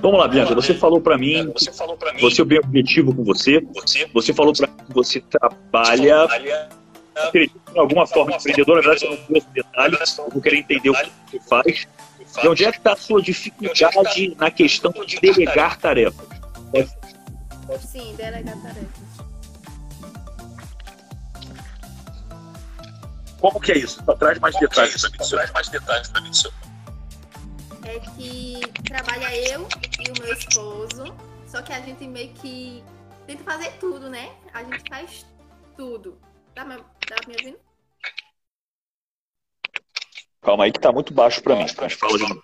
Vamos lá, Bianca. Você falou para mim, você falou para mim, você é bem objetivo com você. Você, você falou para mim que você trabalha, de alguma forma empreendedor. Na verdade, você não trouxe detalhes. Eu vou querer entender o que você faz. E onde é que está a sua dificuldade na questão de delegar tarefas? Sim, delegar tarefas. Como que é isso? Traz mais Como detalhes para mim. Traz mais detalhes para mim, senhor é que trabalha eu e o meu esposo, só que a gente meio que tenta fazer tudo, né? A gente faz tudo. Tá, me, tá me ouvindo? Calma aí que tá muito baixo para mim. Mas fala de novo.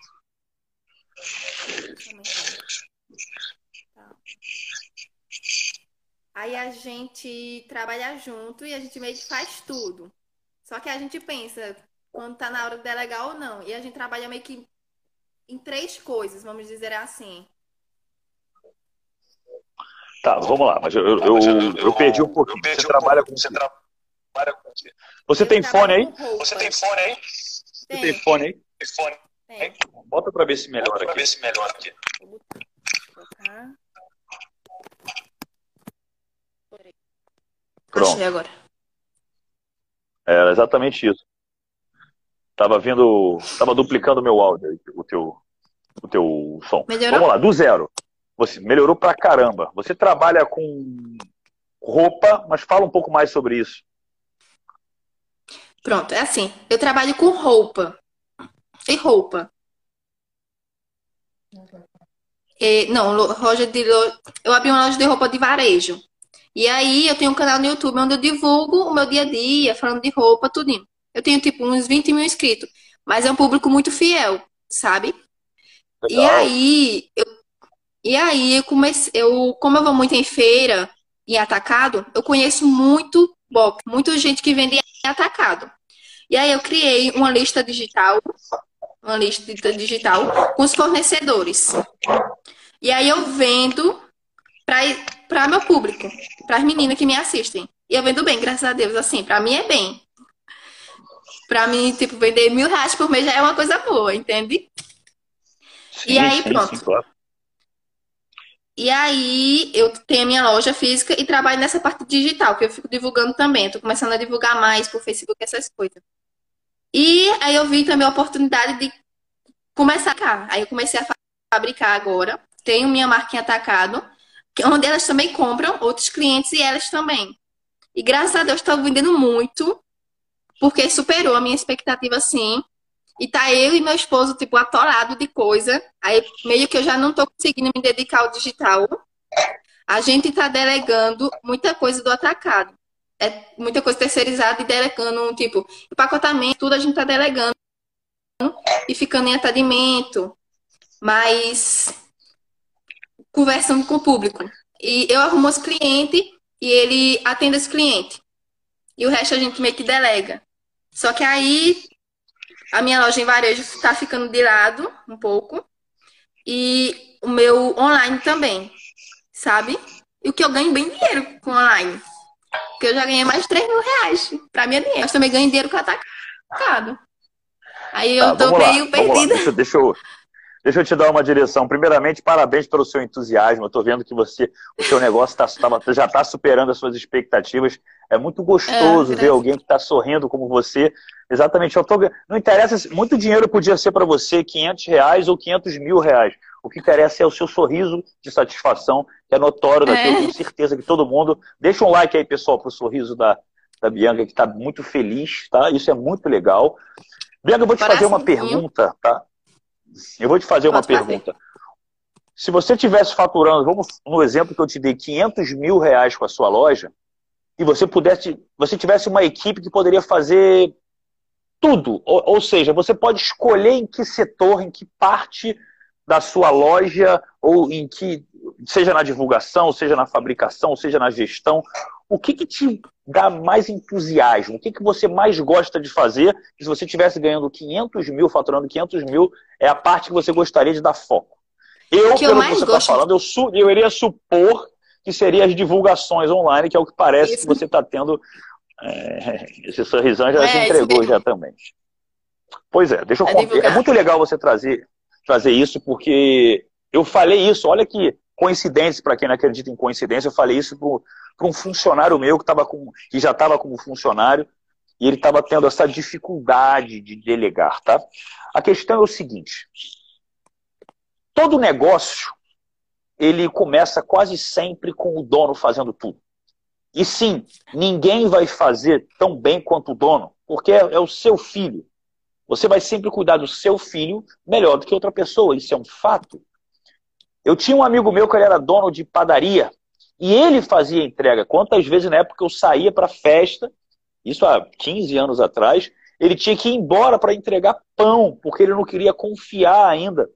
Tá. Aí a gente trabalha junto e a gente meio que faz tudo. Só que a gente pensa quando tá na hora de delegar ou não. E a gente trabalha meio que em três coisas, vamos dizer assim. Tá, vamos lá, mas eu, eu, eu, eu perdi um pouquinho. Perdi você um trabalha com você trabalha com Você tem fone aí? Você tem fone aí? Você tem fone aí? Tem fone. Tem. Bota para ver se melhora Bota aqui. ver se melhora aqui. Pronto. Achei agora. Era exatamente isso. Tava vindo. Tava duplicando meu áudio, o teu, o teu som. Melhorou? Vamos lá, do zero. Você melhorou pra caramba. Você trabalha com roupa, mas fala um pouco mais sobre isso. Pronto, é assim. Eu trabalho com roupa. E roupa. E, não, loja de eu abri uma loja de roupa de varejo. E aí eu tenho um canal no YouTube onde eu divulgo o meu dia a dia, falando de roupa, tudinho. Eu tenho, tipo, uns 20 mil inscritos. Mas é um público muito fiel, sabe? Legal. E aí, eu, e aí eu comecei, eu, como eu vou muito em feira e atacado, eu conheço muito box, muita gente que vende em atacado. E aí eu criei uma lista digital, uma lista digital com os fornecedores. E aí eu vendo para meu público, para as meninas que me assistem. E eu vendo bem, graças a Deus, assim, para mim é bem. Pra mim, tipo, vender mil reais por mês já é uma coisa boa, entende? Sim, e aí, sim, pronto. Sim, claro. E aí, eu tenho a minha loja física e trabalho nessa parte digital, que eu fico divulgando também. Estou começando a divulgar mais por Facebook, essas coisas. E aí eu vi também a oportunidade de começar cá. Aí eu comecei a fabricar agora. Tenho minha marca em atacado, onde elas também compram, outros clientes e elas também. E graças a Deus estou vendendo muito porque superou a minha expectativa, sim. E tá eu e meu esposo, tipo, atolado de coisa. Aí meio que eu já não tô conseguindo me dedicar ao digital. A gente tá delegando muita coisa do atacado. É muita coisa terceirizada e delegando, tipo, empacotamento, tudo a gente tá delegando e ficando em atendimento. Mas conversando com o público. E eu arrumo os clientes e ele atende esse cliente. E o resto a gente meio que delega. Só que aí a minha loja em varejo está ficando de lado um pouco. E o meu online também, sabe? E o que eu ganho bem dinheiro com online. Porque eu já ganhei mais de 3 mil reais. Pra é dinheiro. Mas também ganho dinheiro com atacado. Aí eu tá, tô meio perdida. Deixa, deixa, eu, Deixa eu te dar uma direção. Primeiramente, parabéns pelo seu entusiasmo. Eu estou vendo que você, o seu negócio tá, já está superando as suas expectativas. É muito gostoso é, ver alguém que está sorrindo como você. Exatamente. Não interessa, muito dinheiro podia ser para você 500 reais ou 500 mil reais. O que interessa é o seu sorriso de satisfação, que é notório daqui. É. Eu tenho certeza que todo mundo. Deixa um like aí, pessoal, para o sorriso da, da Bianca, que está muito feliz, tá? Isso é muito legal. Bianca, eu vou te fazer uma pergunta, tá? Eu vou te fazer uma pergunta. Se você tivesse faturando, vamos no exemplo que eu te dei, 500 mil reais com a sua loja, e você pudesse, você tivesse uma equipe que poderia fazer tudo, ou, ou seja, você pode escolher em que setor, em que parte da sua loja, ou em que, seja na divulgação, seja na fabricação, seja na gestão, o que, que te dá mais entusiasmo? O que, que você mais gosta de fazer? Se você estivesse ganhando 500 mil, faturando 500 mil, é a parte que você gostaria de dar foco. Eu, que pelo eu que você está falando, eu, su eu iria supor que seria as divulgações online, que é o que parece Isso. que você está tendo. É, esse sorrisão já é, se entregou já também. Pois é, deixa eu é, é muito legal você trazer, trazer isso, porque Eu falei isso, olha que coincidência, para quem não acredita em coincidência, eu falei isso para um funcionário meu que, tava com, que já estava como funcionário e ele estava tendo essa dificuldade de delegar, tá? A questão é o seguinte: todo negócio ele começa quase sempre com o dono fazendo tudo. E sim, ninguém vai fazer tão bem quanto o dono, porque é, é o seu filho. Você vai sempre cuidar do seu filho melhor do que outra pessoa, isso é um fato. Eu tinha um amigo meu que ele era dono de padaria e ele fazia entrega. Quantas vezes na época eu saía para festa, isso há 15 anos atrás, ele tinha que ir embora para entregar pão, porque ele não queria confiar ainda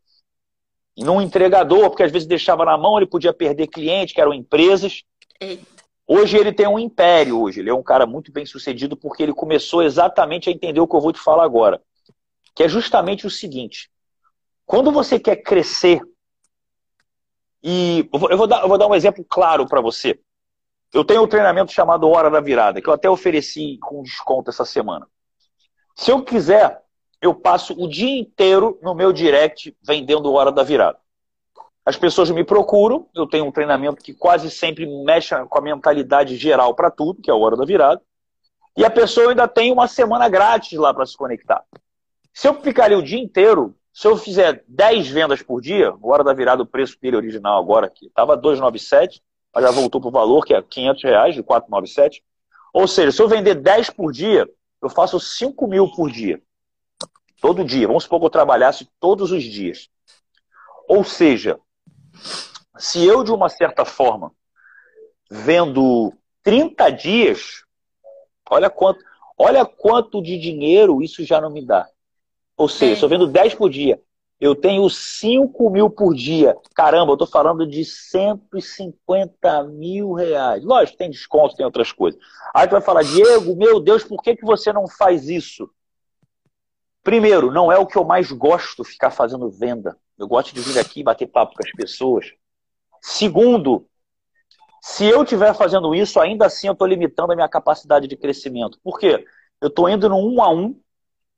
num entregador, porque às vezes deixava na mão, ele podia perder cliente, que eram empresas. Hoje ele tem um império, hoje. Ele é um cara muito bem sucedido porque ele começou exatamente a entender o que eu vou te falar agora. Que é justamente o seguinte. Quando você quer crescer, e eu vou dar, eu vou dar um exemplo claro para você. Eu tenho um treinamento chamado Hora da Virada, que eu até ofereci com desconto essa semana. Se eu quiser eu passo o dia inteiro no meu direct vendendo hora da virada. As pessoas me procuram, eu tenho um treinamento que quase sempre mexe com a mentalidade geral para tudo, que é a hora da virada. E a pessoa ainda tem uma semana grátis lá para se conectar. Se eu ficar ali o dia inteiro, se eu fizer 10 vendas por dia, hora da virada, o preço dele original agora, que estava 297, mas já voltou para o valor, que é 500 reais, de 497. Ou seja, se eu vender 10 por dia, eu faço 5 mil por dia. Todo dia. Vamos supor que eu trabalhasse todos os dias. Ou seja, se eu, de uma certa forma, vendo 30 dias, olha quanto, olha quanto de dinheiro isso já não me dá. Ou seja, é. se eu vendo 10 por dia, eu tenho 5 mil por dia. Caramba, eu estou falando de 150 mil reais. Lógico, tem desconto, tem outras coisas. Aí tu vai falar, Diego, meu Deus, por que, que você não faz isso? Primeiro, não é o que eu mais gosto ficar fazendo venda. Eu gosto de vir aqui bater papo com as pessoas. Segundo, se eu estiver fazendo isso, ainda assim eu estou limitando a minha capacidade de crescimento. Por quê? Eu estou indo no um a um,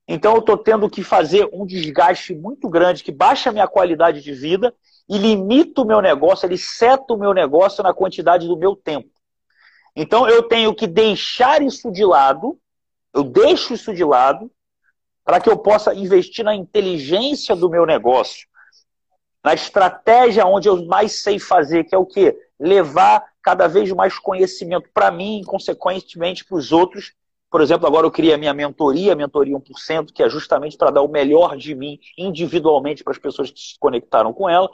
então eu estou tendo que fazer um desgaste muito grande que baixa a minha qualidade de vida e limita o meu negócio, ele seta o meu negócio na quantidade do meu tempo. Então eu tenho que deixar isso de lado, eu deixo isso de lado para que eu possa investir na inteligência do meu negócio, na estratégia onde eu mais sei fazer, que é o quê? Levar cada vez mais conhecimento para mim e, consequentemente, para os outros. Por exemplo, agora eu criei a minha mentoria, a mentoria 1%, que é justamente para dar o melhor de mim individualmente para as pessoas que se conectaram com ela.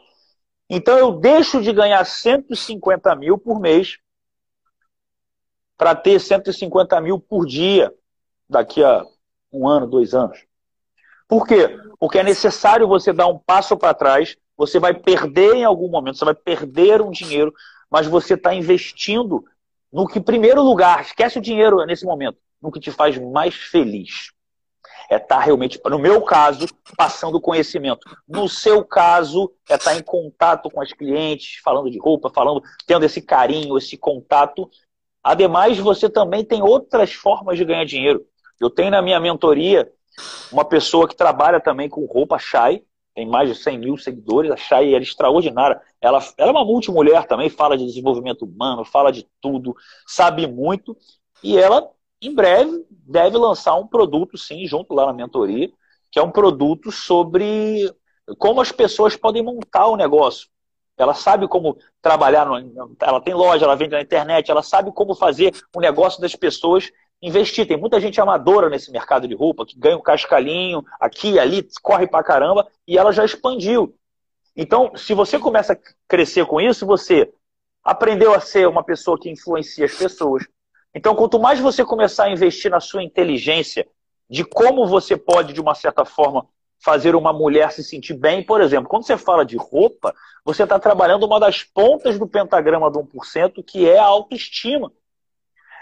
Então eu deixo de ganhar 150 mil por mês para ter 150 mil por dia daqui a um ano, dois anos. Por quê? Porque é necessário você dar um passo para trás, você vai perder em algum momento, você vai perder um dinheiro, mas você está investindo no que, primeiro lugar, esquece o dinheiro nesse momento, no que te faz mais feliz. É estar tá realmente, no meu caso, passando conhecimento. No seu caso, é estar tá em contato com as clientes, falando de roupa, falando, tendo esse carinho, esse contato. Ademais, você também tem outras formas de ganhar dinheiro. Eu tenho na minha mentoria uma pessoa que trabalha também com roupa Shai, tem mais de 100 mil seguidores. A Shai é extraordinária. Ela, ela é uma multimulher também, fala de desenvolvimento humano, fala de tudo, sabe muito. E ela, em breve, deve lançar um produto, sim, junto lá na mentoria, que é um produto sobre como as pessoas podem montar o negócio. Ela sabe como trabalhar, ela tem loja, ela vende na internet, ela sabe como fazer o negócio das pessoas investir. Tem muita gente amadora nesse mercado de roupa que ganha um cascalhinho aqui e ali, corre pra caramba, e ela já expandiu. Então, se você começa a crescer com isso, você aprendeu a ser uma pessoa que influencia as pessoas. Então, quanto mais você começar a investir na sua inteligência de como você pode, de uma certa forma, fazer uma mulher se sentir bem, por exemplo, quando você fala de roupa, você está trabalhando uma das pontas do pentagrama do 1%, que é a autoestima.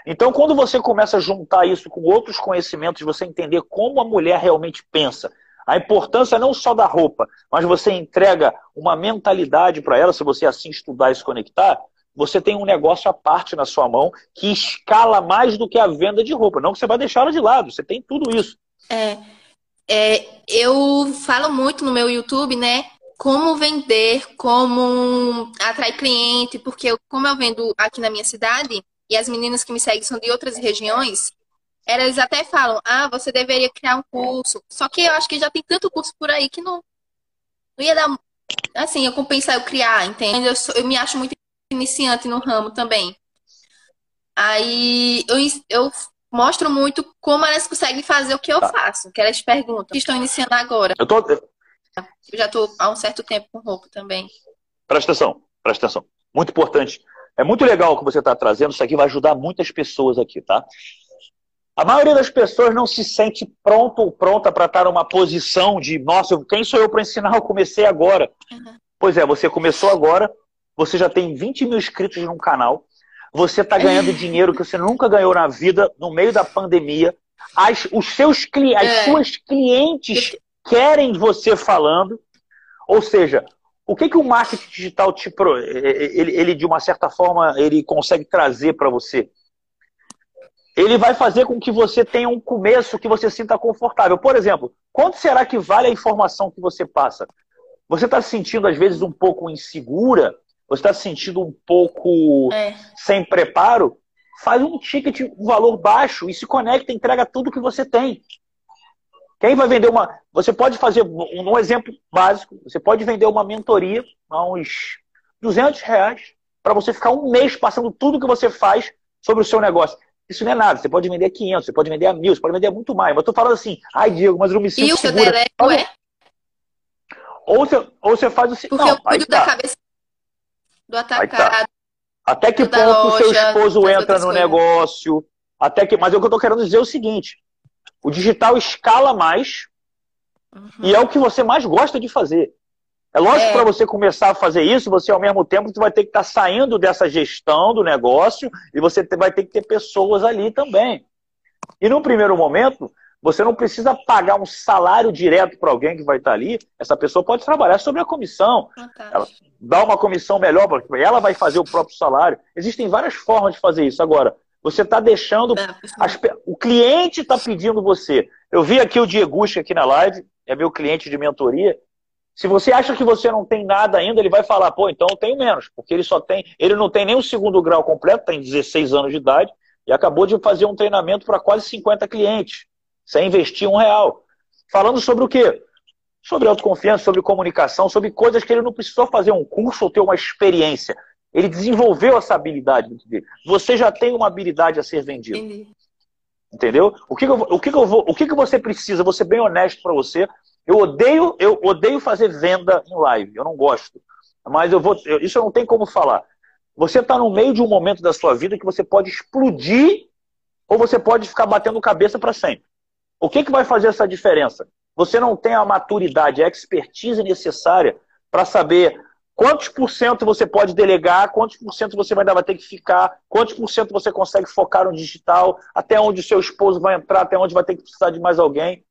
Então, quando você começa a juntar isso com outros conhecimentos, você entender como a mulher realmente pensa, a importância não só da roupa, mas você entrega uma mentalidade para ela, se você assim estudar e se conectar, você tem um negócio à parte na sua mão que escala mais do que a venda de roupa. Não que você vai deixar ela de lado, você tem tudo isso. É, é, eu falo muito no meu YouTube, né? como vender, como atrair cliente, porque eu, como eu vendo aqui na minha cidade, e as meninas que me seguem são de outras regiões, elas até falam, ah, você deveria criar um curso. Só que eu acho que já tem tanto curso por aí que não, não ia dar. Assim, eu compensar eu criar, entende? Eu, sou, eu me acho muito iniciante no ramo também. Aí eu, eu mostro muito como elas conseguem fazer o que eu tá. faço, que elas perguntam, que estão iniciando agora. Eu, tô... eu já estou há um certo tempo com roupa também. Presta atenção, presta atenção. Muito importante. É muito legal o que você está trazendo, isso aqui vai ajudar muitas pessoas aqui, tá? A maioria das pessoas não se sente pronto ou pronta para estar numa posição de, nossa, quem sou eu para ensinar? Eu comecei agora. Uhum. Pois é, você começou agora, você já tem 20 mil inscritos num canal, você está ganhando dinheiro que você nunca ganhou na vida no meio da pandemia. As, os seus cli as é. suas clientes querem você falando. Ou seja, o que, que o marketing digital te ele, ele de uma certa forma ele consegue trazer para você? ele vai fazer com que você tenha um começo que você sinta confortável. Por exemplo, quanto será que vale a informação que você passa? Você está se sentindo, às vezes, um pouco insegura? Você está se sentindo um pouco é. sem preparo? Faz um ticket, um valor baixo e se conecta, entrega tudo que você tem. Quem vai vender uma. Você pode fazer, um exemplo básico, você pode vender uma mentoria a uns 200 reais para você ficar um mês passando tudo que você faz sobre o seu negócio. Isso não é nada. Você pode vender 500, você pode vender a mil, você pode vender muito mais. Mas eu tô falando assim, ai, Diego, mas eu não me sinto E o seu deleco é? Ou você, ou você faz o seguinte. Porque não, eu cuido tá. da cabeça do tá. atacado. Tá. Até que ponto o seu esposo entra no coisas. negócio? Até que, mas o que eu tô querendo dizer é o seguinte: o digital escala mais uhum. e é o que você mais gosta de fazer. É lógico é. para você começar a fazer isso, você ao mesmo tempo vai ter que estar tá saindo dessa gestão do negócio e você vai ter que ter pessoas ali também. E no primeiro momento, você não precisa pagar um salário direto para alguém que vai estar tá ali. Essa pessoa pode trabalhar sobre a comissão. Tá. Ela dá uma comissão melhor, porque ela vai fazer o próprio salário. Existem várias formas de fazer isso. Agora, você está deixando. As, o cliente está pedindo você. Eu vi aqui o Dieguchi aqui na live, é meu cliente de mentoria. Se você acha que você não tem nada ainda, ele vai falar, pô, então eu tenho menos, porque ele só tem, ele não tem nem o segundo grau completo, tem 16 anos de idade, e acabou de fazer um treinamento para quase 50 clientes, sem investir um real. Falando sobre o quê? Sobre autoconfiança, sobre comunicação, sobre coisas que ele não precisou fazer um curso ou ter uma experiência. Ele desenvolveu essa habilidade dele. Você já tem uma habilidade a ser vendido. Entendeu? O que, que, eu, o que, que, eu vou, o que, que você precisa? Vou ser bem honesto para você. Eu odeio, eu odeio fazer venda em live. Eu não gosto. Mas eu vou. Eu, isso eu não tenho como falar. Você está no meio de um momento da sua vida que você pode explodir ou você pode ficar batendo cabeça para sempre. O que, que vai fazer essa diferença? Você não tem a maturidade, a expertise necessária para saber quantos por cento você pode delegar, quantos por cento você vai, vai ter que ficar, quantos por cento você consegue focar no digital, até onde o seu esposo vai entrar, até onde vai ter que precisar de mais alguém.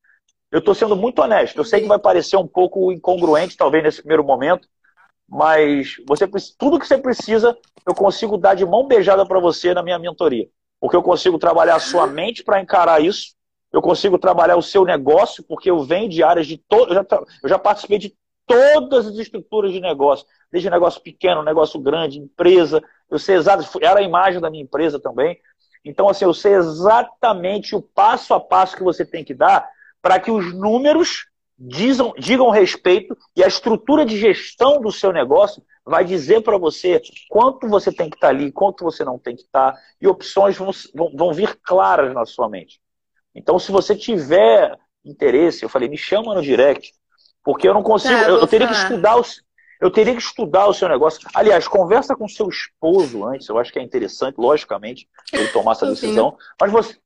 Eu estou sendo muito honesto. Eu sei que vai parecer um pouco incongruente, talvez, nesse primeiro momento, mas você tudo que você precisa, eu consigo dar de mão beijada para você na minha mentoria. Porque eu consigo trabalhar a sua mente para encarar isso, eu consigo trabalhar o seu negócio, porque eu venho de áreas de todo. Eu eu já participei de todas as estruturas de negócio, desde negócio pequeno, negócio grande, empresa. Eu sei exatamente, era a imagem da minha empresa também. Então, assim, eu sei exatamente o passo a passo que você tem que dar para que os números dizam, digam respeito e a estrutura de gestão do seu negócio vai dizer para você quanto você tem que estar tá ali, quanto você não tem que estar, tá, e opções vão, vão, vão vir claras na sua mente. Então, se você tiver interesse, eu falei, me chama no direct, porque eu não consigo, tá, eu, eu, teria que estudar os, eu teria que estudar o seu negócio. Aliás, conversa com seu esposo antes, eu acho que é interessante, logicamente, ele tomar essa decisão. Mas você,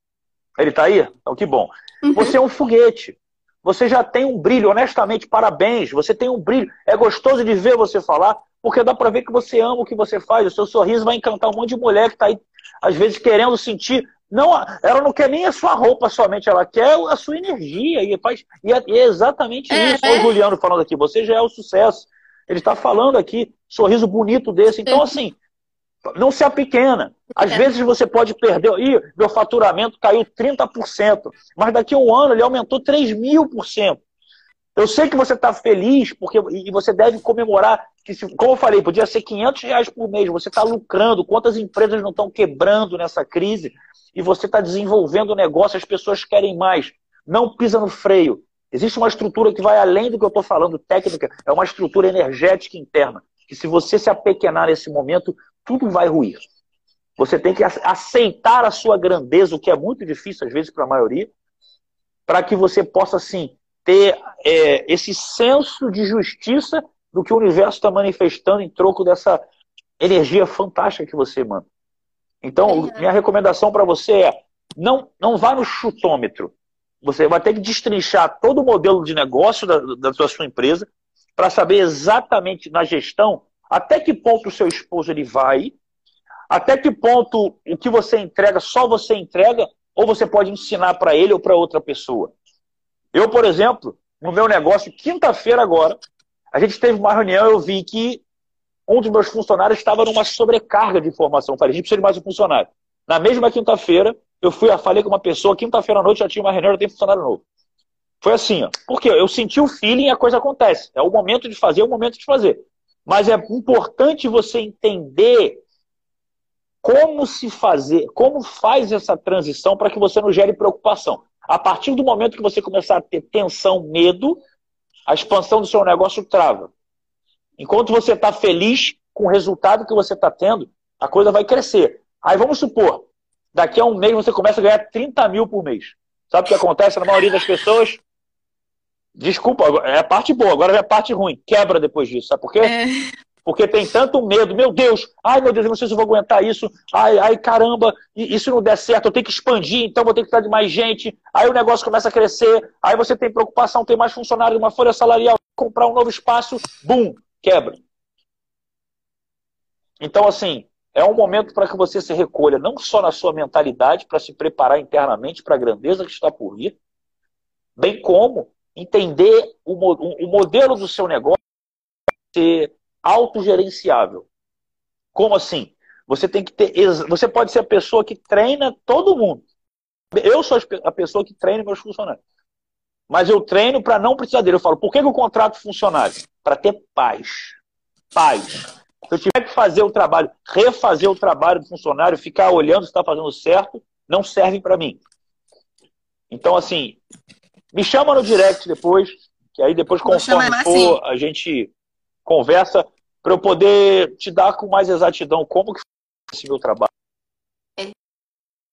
ele está aí? Então, que bom. Uhum. Você é um foguete. Você já tem um brilho, honestamente, parabéns. Você tem um brilho. É gostoso de ver você falar, porque dá para ver que você ama o que você faz. O seu sorriso vai encantar um monte de mulher que está aí, às vezes, querendo sentir. Não, ela não quer nem a sua roupa somente, ela quer a sua energia. E, faz, e é, é exatamente é, isso. É. O Juliano falando aqui, você já é o sucesso. Ele está falando aqui, sorriso bonito desse. Então, assim, não se apequena. Às é. vezes você pode perder. Ih, meu faturamento caiu 30%, mas daqui a um ano ele aumentou 3 mil por cento. Eu sei que você está feliz porque e você deve comemorar que, como eu falei, podia ser 500 reais por mês. Você está lucrando. Quantas empresas não estão quebrando nessa crise? E você está desenvolvendo o negócio. As pessoas querem mais. Não pisa no freio. Existe uma estrutura que vai além do que eu estou falando, técnica. É uma estrutura energética interna. Que se você se apequenar nesse momento, tudo vai ruir. Você tem que aceitar a sua grandeza, o que é muito difícil às vezes para a maioria, para que você possa, assim, ter é, esse senso de justiça do que o universo está manifestando em troco dessa energia fantástica que você manda. Então, minha recomendação para você é: não, não vá no chutômetro. Você vai ter que destrinchar todo o modelo de negócio da, da sua empresa para saber exatamente na gestão até que ponto o seu esposo ele vai, até que ponto o que você entrega só você entrega ou você pode ensinar para ele ou para outra pessoa. Eu, por exemplo, no meu negócio, quinta-feira agora, a gente teve uma reunião eu vi que um dos meus funcionários estava numa sobrecarga de informação. Falei, a gente precisa de mais um funcionário. Na mesma quinta-feira, eu fui, falei com uma pessoa, quinta-feira à noite já tinha uma reunião, já tem funcionário novo. Foi assim, ó. Porque eu senti o feeling e a coisa acontece. É o momento de fazer, é o momento de fazer. Mas é importante você entender como se fazer, como faz essa transição para que você não gere preocupação. A partir do momento que você começar a ter tensão, medo, a expansão do seu negócio trava. Enquanto você está feliz com o resultado que você está tendo, a coisa vai crescer. Aí vamos supor, daqui a um mês você começa a ganhar 30 mil por mês. Sabe o que acontece na maioria das pessoas? Desculpa, é a parte boa, agora é a parte ruim. Quebra depois disso, sabe por quê? É. Porque tem tanto medo, meu Deus, ai meu Deus, eu não sei se eu vou aguentar isso, ai, ai caramba, isso não der certo, eu tenho que expandir, então vou ter que de mais gente, aí o negócio começa a crescer, aí você tem preocupação, tem mais funcionário, uma folha salarial, comprar um novo espaço, bum, quebra. Então, assim, é um momento para que você se recolha, não só na sua mentalidade, para se preparar internamente para a grandeza que está por vir, bem como entender o, o modelo do seu negócio ser autogerenciável. Como assim? Você tem que ter. Você pode ser a pessoa que treina todo mundo. Eu sou a pessoa que treina meus funcionários. Mas eu treino para não precisar dele. Eu falo, por que, que eu contrato funcionário? Para ter paz. Paz. Se eu tiver que fazer o trabalho, refazer o trabalho do funcionário, ficar olhando se está fazendo certo, não serve para mim. Então, assim, me chama no direct depois, que aí depois, conforme for, a gente conversa para eu poder te dar com mais exatidão como que foi esse meu trabalho. É.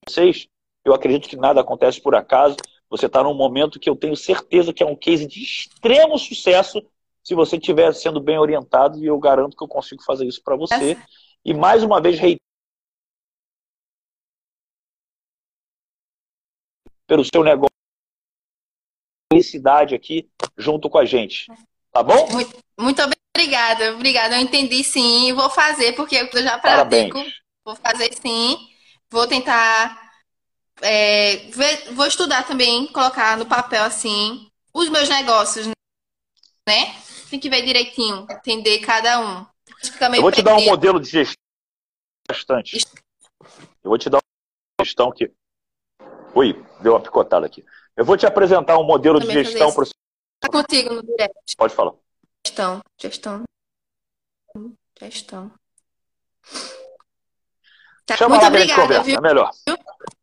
Vocês, eu acredito que nada acontece por acaso. Você está num momento que eu tenho certeza que é um case de extremo sucesso se você estiver sendo bem orientado e eu garanto que eu consigo fazer isso para você. É. E mais uma vez, rei pelo seu negócio, felicidade aqui junto com a gente. Tá bom? Muito, muito obrigada, obrigada. Eu entendi sim, vou fazer, porque eu já pratico. Vou fazer sim. Vou tentar. É, ver, vou estudar também, colocar no papel assim os meus negócios, né? Tem que ver direitinho, entender cada um. eu vou te dar um modelo de gestão bastante. Eu vou te dar uma gestão que. Oi, deu uma picotada aqui. Eu vou te apresentar um modelo de gestão para Tá contigo no direct. Pode falar. Gestão, gestão. Gestão. Tá, Chama muito obrigada, viu? É melhor.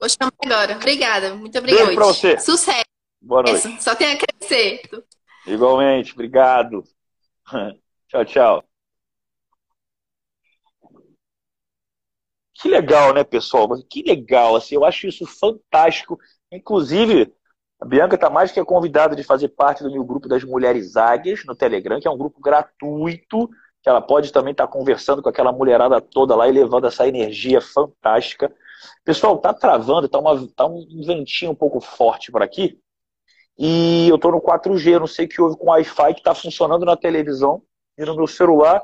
Vou chamar agora. Obrigada, muito obrigada. Beijo pra você. Sucesso. Boa noite. Só tem a crescer. Igualmente, obrigado. tchau, tchau. Que legal, né, pessoal? Que legal, assim, eu acho isso fantástico. Inclusive, a Bianca está mais que convidada de fazer parte do meu grupo das Mulheres Águias no Telegram, que é um grupo gratuito, que ela pode também estar tá conversando com aquela mulherada toda lá e levando essa energia fantástica. Pessoal, tá travando, tá, uma, tá um ventinho um pouco forte por aqui. E eu estou no 4G, não sei o que houve com o Wi-Fi que está funcionando na televisão e no meu celular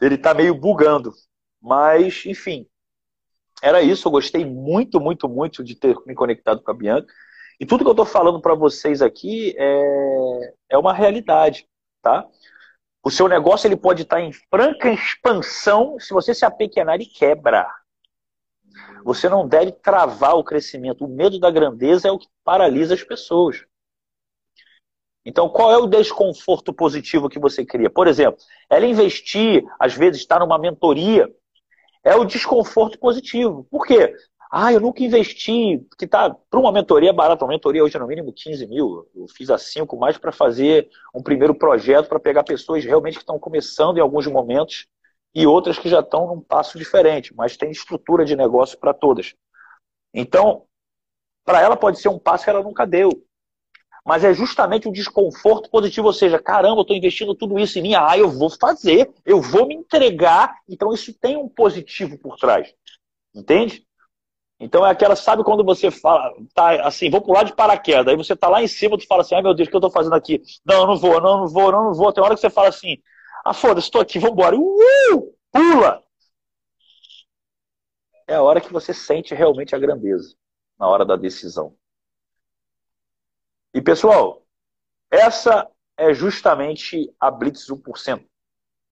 ele está meio bugando. Mas, enfim, era isso. Eu gostei muito, muito, muito de ter me conectado com a Bianca. E tudo que eu estou falando para vocês aqui é, é uma realidade, tá? O seu negócio ele pode estar em franca expansão se você se apequenar e quebrar. Você não deve travar o crescimento. O medo da grandeza é o que paralisa as pessoas. Então, qual é o desconforto positivo que você cria? Por exemplo, ela investir, às vezes, estar numa mentoria, é o desconforto positivo. Por quê? Ah, eu nunca investi, que tá para uma mentoria barata, uma mentoria hoje é no mínimo 15 mil. Eu fiz a 5 mais para fazer um primeiro projeto para pegar pessoas realmente que estão começando em alguns momentos e outras que já estão num passo diferente, mas tem estrutura de negócio para todas. Então, para ela pode ser um passo que ela nunca deu. Mas é justamente o desconforto positivo, ou seja, caramba, eu estou investindo tudo isso em mim, ah, eu vou fazer, eu vou me entregar. Então isso tem um positivo por trás. Entende? Então é aquela, sabe quando você fala, tá assim, vou pular de paraquedas, aí você tá lá em cima, tu fala assim, ai meu Deus, o que eu tô fazendo aqui? Não, não vou, não, não vou, não, não vou. Tem hora que você fala assim, ah, foda-se, estou aqui, vambora. Uh, pula! É a hora que você sente realmente a grandeza, na hora da decisão. E pessoal, essa é justamente a Blitz 1%.